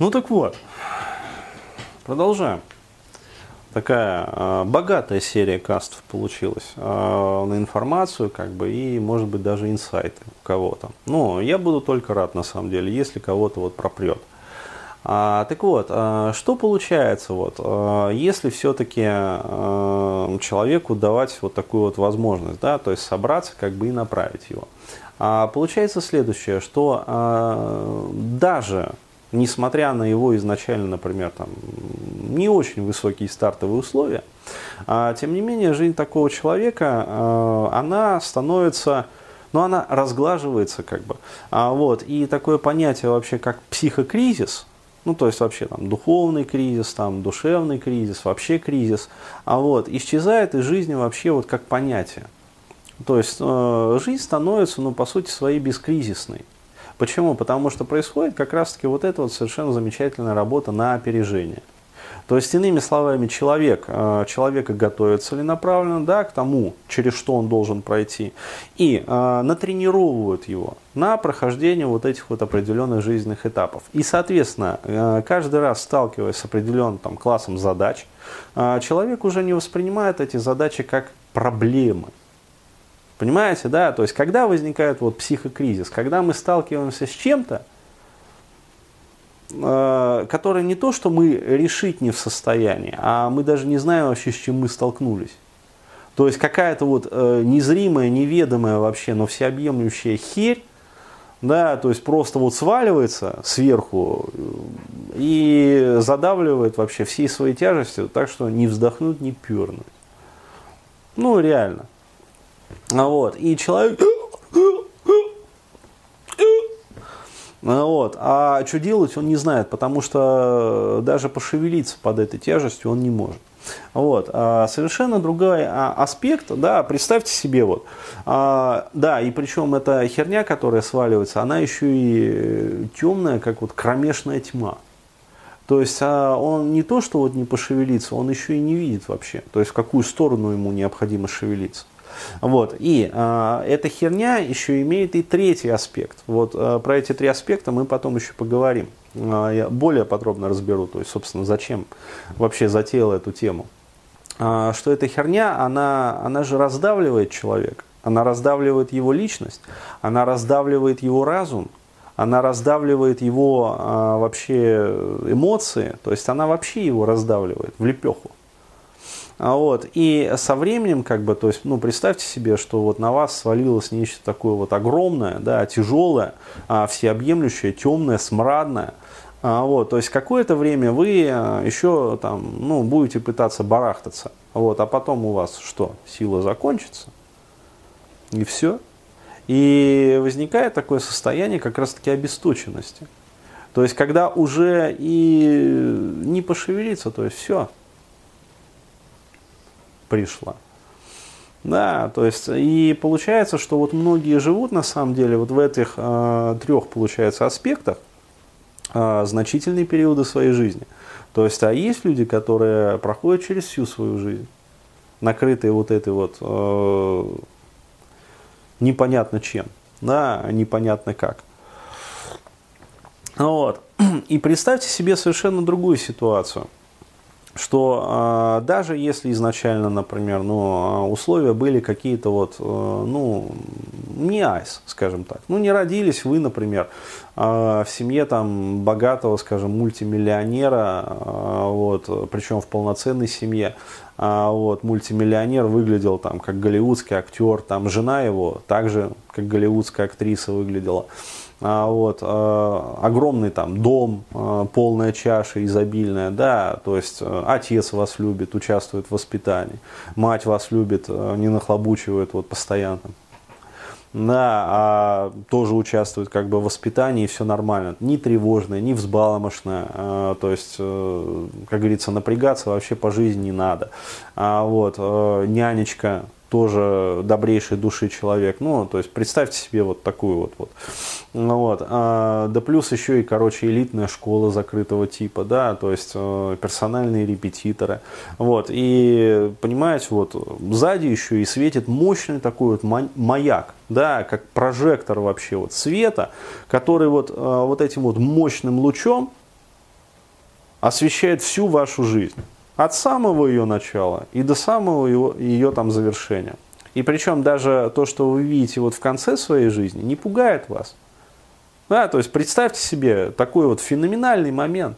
Ну так вот, продолжаем. Такая э, богатая серия кастов получилась э, на информацию, как бы, и, может быть, даже инсайты у кого-то. Ну, я буду только рад, на самом деле, если кого-то вот пропрет. А, так вот, а, что получается, вот, а, если все-таки а, человеку давать вот такую вот возможность, да, то есть собраться как бы и направить его. А, получается следующее, что а, даже несмотря на его изначально, например, там, не очень высокие стартовые условия, а, тем не менее жизнь такого человека, а, она становится но она разглаживается как бы. А, вот, и такое понятие вообще как психокризис, ну, то есть вообще там духовный кризис, там душевный кризис, вообще кризис, а вот исчезает из жизни вообще вот как понятие. То есть э, жизнь становится, ну, по сути своей бескризисной. Почему? Потому что происходит как раз-таки вот эта вот совершенно замечательная работа на опережение. То есть, иными словами, человек, э, человека готовит целенаправленно да, к тому, через что он должен пройти, и э, натренировывают его на прохождение вот этих вот определенных жизненных этапов. И, соответственно, э, каждый раз сталкиваясь с определенным там, классом задач, человек уже не воспринимает эти задачи как проблемы. Понимаете, да? То есть, когда возникает вот психокризис, когда мы сталкиваемся с чем-то, Э, которые не то, что мы решить не в состоянии, а мы даже не знаем вообще, с чем мы столкнулись. То есть какая-то вот э, незримая, неведомая вообще, но всеобъемлющая херь, да, то есть просто вот сваливается сверху э, и задавливает вообще всей своей тяжестью, так что не вздохнуть, не пернуть. Ну, реально. А вот. И человек Ну вот. А что делать он не знает, потому что даже пошевелиться под этой тяжестью он не может. Вот. А совершенно другой а, аспект, да, представьте себе, вот, а, да, и причем эта херня, которая сваливается, она еще и темная, как вот кромешная тьма. То есть а, он не то, что вот не пошевелится, он еще и не видит вообще, то есть в какую сторону ему необходимо шевелиться. Вот. И э, эта херня еще имеет и третий аспект. Вот э, про эти три аспекта мы потом еще поговорим. Э, я более подробно разберу, то есть, собственно, зачем вообще затеял эту тему. Э, что эта херня, она, она же раздавливает человека. Она раздавливает его личность, она раздавливает его разум, она раздавливает его а, вообще эмоции, то есть она вообще его раздавливает в лепеху. А вот. И со временем, как бы, то есть, ну, представьте себе, что вот на вас свалилось нечто такое вот огромное, да, тяжелое, а, всеобъемлющее, темное, смрадное. А, вот, то есть какое-то время вы еще там, ну, будете пытаться барахтаться. Вот, а потом у вас что? Сила закончится. И все. И возникает такое состояние как раз-таки обесточенности. То есть, когда уже и не пошевелиться, то есть все, пришла. Да, то есть, и получается, что вот многие живут на самом деле вот в этих э, трех, получается, аспектах э, значительные периоды своей жизни. То есть, а есть люди, которые проходят через всю свою жизнь, накрытые вот этой вот э, непонятно чем, да, непонятно как. Вот. И представьте себе совершенно другую ситуацию – что э, даже если изначально, например, ну, а, условия были какие-то вот, э, ну, не айс, скажем так, ну, не родились вы, например, э, в семье там богатого, скажем, мультимиллионера, э, вот, причем в полноценной семье, э, вот, мультимиллионер выглядел там как голливудский актер, там жена его также как голливудская актриса выглядела, а, вот, а, огромный там дом, а, полная чаша, изобильная, да, то есть отец вас любит, участвует в воспитании, мать вас любит, не нахлобучивает вот постоянно. Да, а тоже участвует как бы в воспитании, и все нормально. Ни тревожное, ни взбаломошное. то есть, э, как говорится, напрягаться вообще по жизни не надо. А вот, э, нянечка тоже добрейшей души человек. Ну, то есть представьте себе вот такую вот. вот. Ну, вот. А, да плюс еще и, короче, элитная школа закрытого типа, да, то есть э, персональные репетиторы. Вот. И, понимаете, вот сзади еще и светит мощный такой вот маяк, да, как прожектор вообще вот света, который вот, э, вот этим вот мощным лучом освещает всю вашу жизнь. От самого ее начала и до самого ее, ее там завершения. И причем даже то, что вы видите вот в конце своей жизни, не пугает вас. Да, то есть представьте себе такой вот феноменальный момент,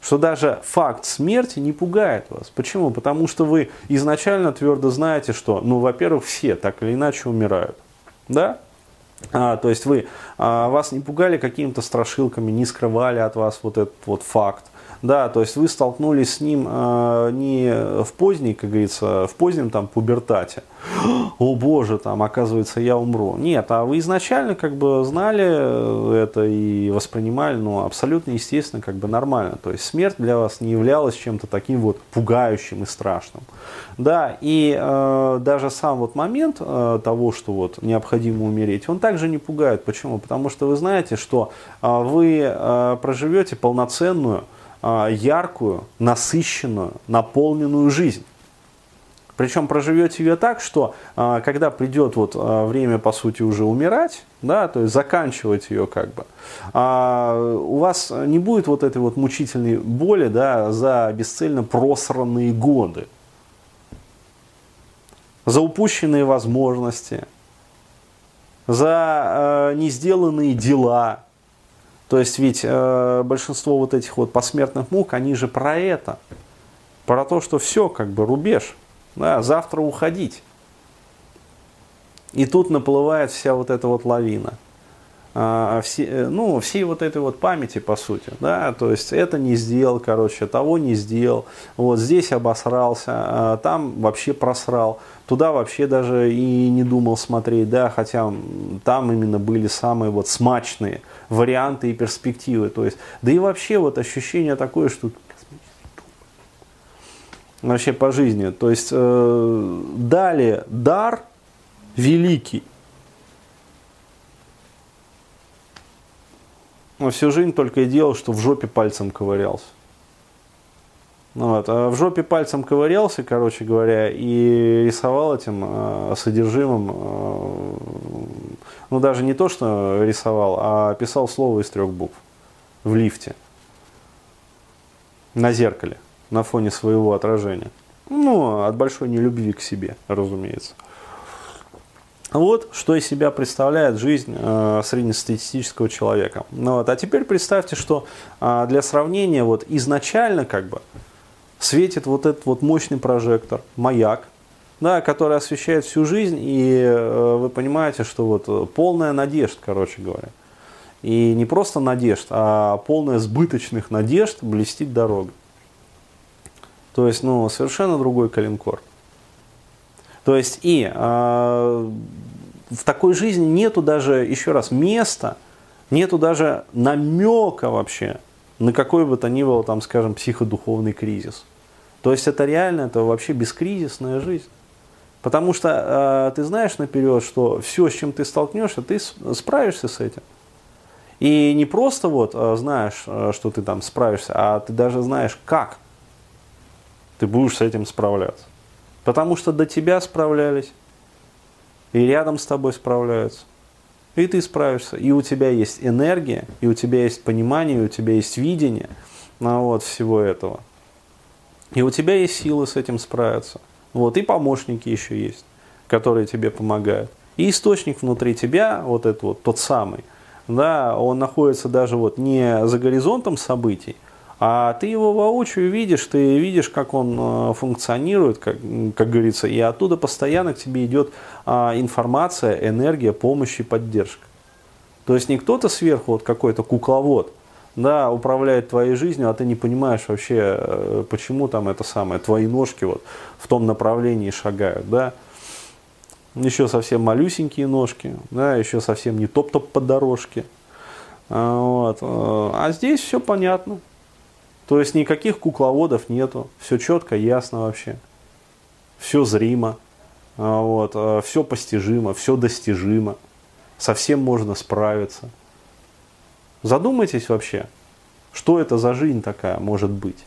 что даже факт смерти не пугает вас. Почему? Потому что вы изначально твердо знаете, что, ну, во-первых, все так или иначе умирают. Да? А, то есть вы, а, вас не пугали какими-то страшилками, не скрывали от вас вот этот вот факт. Да, то есть вы столкнулись с ним э, не в поздней, как говорится, в позднем там пубертате. О боже, там, оказывается, я умру. Нет, а вы изначально как бы знали это и воспринимали, ну, абсолютно естественно, как бы нормально. То есть смерть для вас не являлась чем-то таким вот пугающим и страшным. Да, и э, даже сам вот момент э, того, что вот необходимо умереть, он также не пугает. Почему? Потому что вы знаете, что э, вы э, проживете полноценную, яркую, насыщенную, наполненную жизнь. Причем проживете ее так, что а, когда придет вот а, время, по сути, уже умирать, да, то есть заканчивать ее как бы, у вас не будет вот этой вот мучительной боли да, за бесцельно просранные годы, за упущенные возможности, за не сделанные дела, то есть ведь э, большинство вот этих вот посмертных мук, они же про это. Про то, что все, как бы рубеж. Да, завтра уходить. И тут наплывает вся вот эта вот лавина. А, все, э, ну, всей вот этой вот памяти, по сути, да, то есть это не сделал, короче, того не сделал, вот здесь обосрался, а там вообще просрал, туда вообще даже и не думал смотреть, да, хотя там именно были самые вот смачные варианты и перспективы, то есть, да и вообще вот ощущение такое, что вообще по жизни, то есть э, дали дар великий, Но всю жизнь только и делал, что в жопе пальцем ковырялся. Ну, вот. А в жопе пальцем ковырялся, короче говоря, и рисовал этим э, содержимым, э, ну даже не то, что рисовал, а писал слово из трех букв в лифте, на зеркале, на фоне своего отражения. Ну, от большой нелюбви к себе, разумеется. Вот что из себя представляет жизнь э, среднестатистического человека. Ну, вот. А теперь представьте, что э, для сравнения вот изначально как бы светит вот этот вот мощный прожектор, маяк, да, который освещает всю жизнь, и э, вы понимаете, что вот полная надежд, короче говоря. И не просто надежд, а полная сбыточных надежд блестит дорога. То есть, ну, совершенно другой калинкор. То есть и э, в такой жизни нету даже, еще раз, места, нету даже намека вообще на какой бы то ни было, там, скажем, психодуховный кризис. То есть это реально, это вообще бескризисная жизнь. Потому что э, ты знаешь наперед, что все, с чем ты столкнешься, ты справишься с этим. И не просто вот э, знаешь, э, что ты там справишься, а ты даже знаешь, как ты будешь с этим справляться. Потому что до тебя справлялись, и рядом с тобой справляются. И ты справишься. И у тебя есть энергия, и у тебя есть понимание, и у тебя есть видение ну, вот, всего этого. И у тебя есть силы с этим справиться. Вот, и помощники еще есть, которые тебе помогают. И источник внутри тебя, вот этот вот, тот самый, да, он находится даже вот не за горизонтом событий, а ты его воочию видишь, ты видишь, как он э, функционирует, как, как говорится, и оттуда постоянно к тебе идет а, информация, энергия, помощь и поддержка. То есть не кто-то сверху, вот какой-то кукловод, да, управляет твоей жизнью, а ты не понимаешь вообще, э, почему там это самое, твои ножки вот в том направлении шагают, да. Еще совсем малюсенькие ножки, да, еще совсем не топ-топ по дорожке. А, вот. Э, а здесь все понятно. То есть никаких кукловодов нету, все четко, ясно вообще, все зримо, а, вот, а, все постижимо, все достижимо, совсем можно справиться. Задумайтесь вообще, что это за жизнь такая может быть.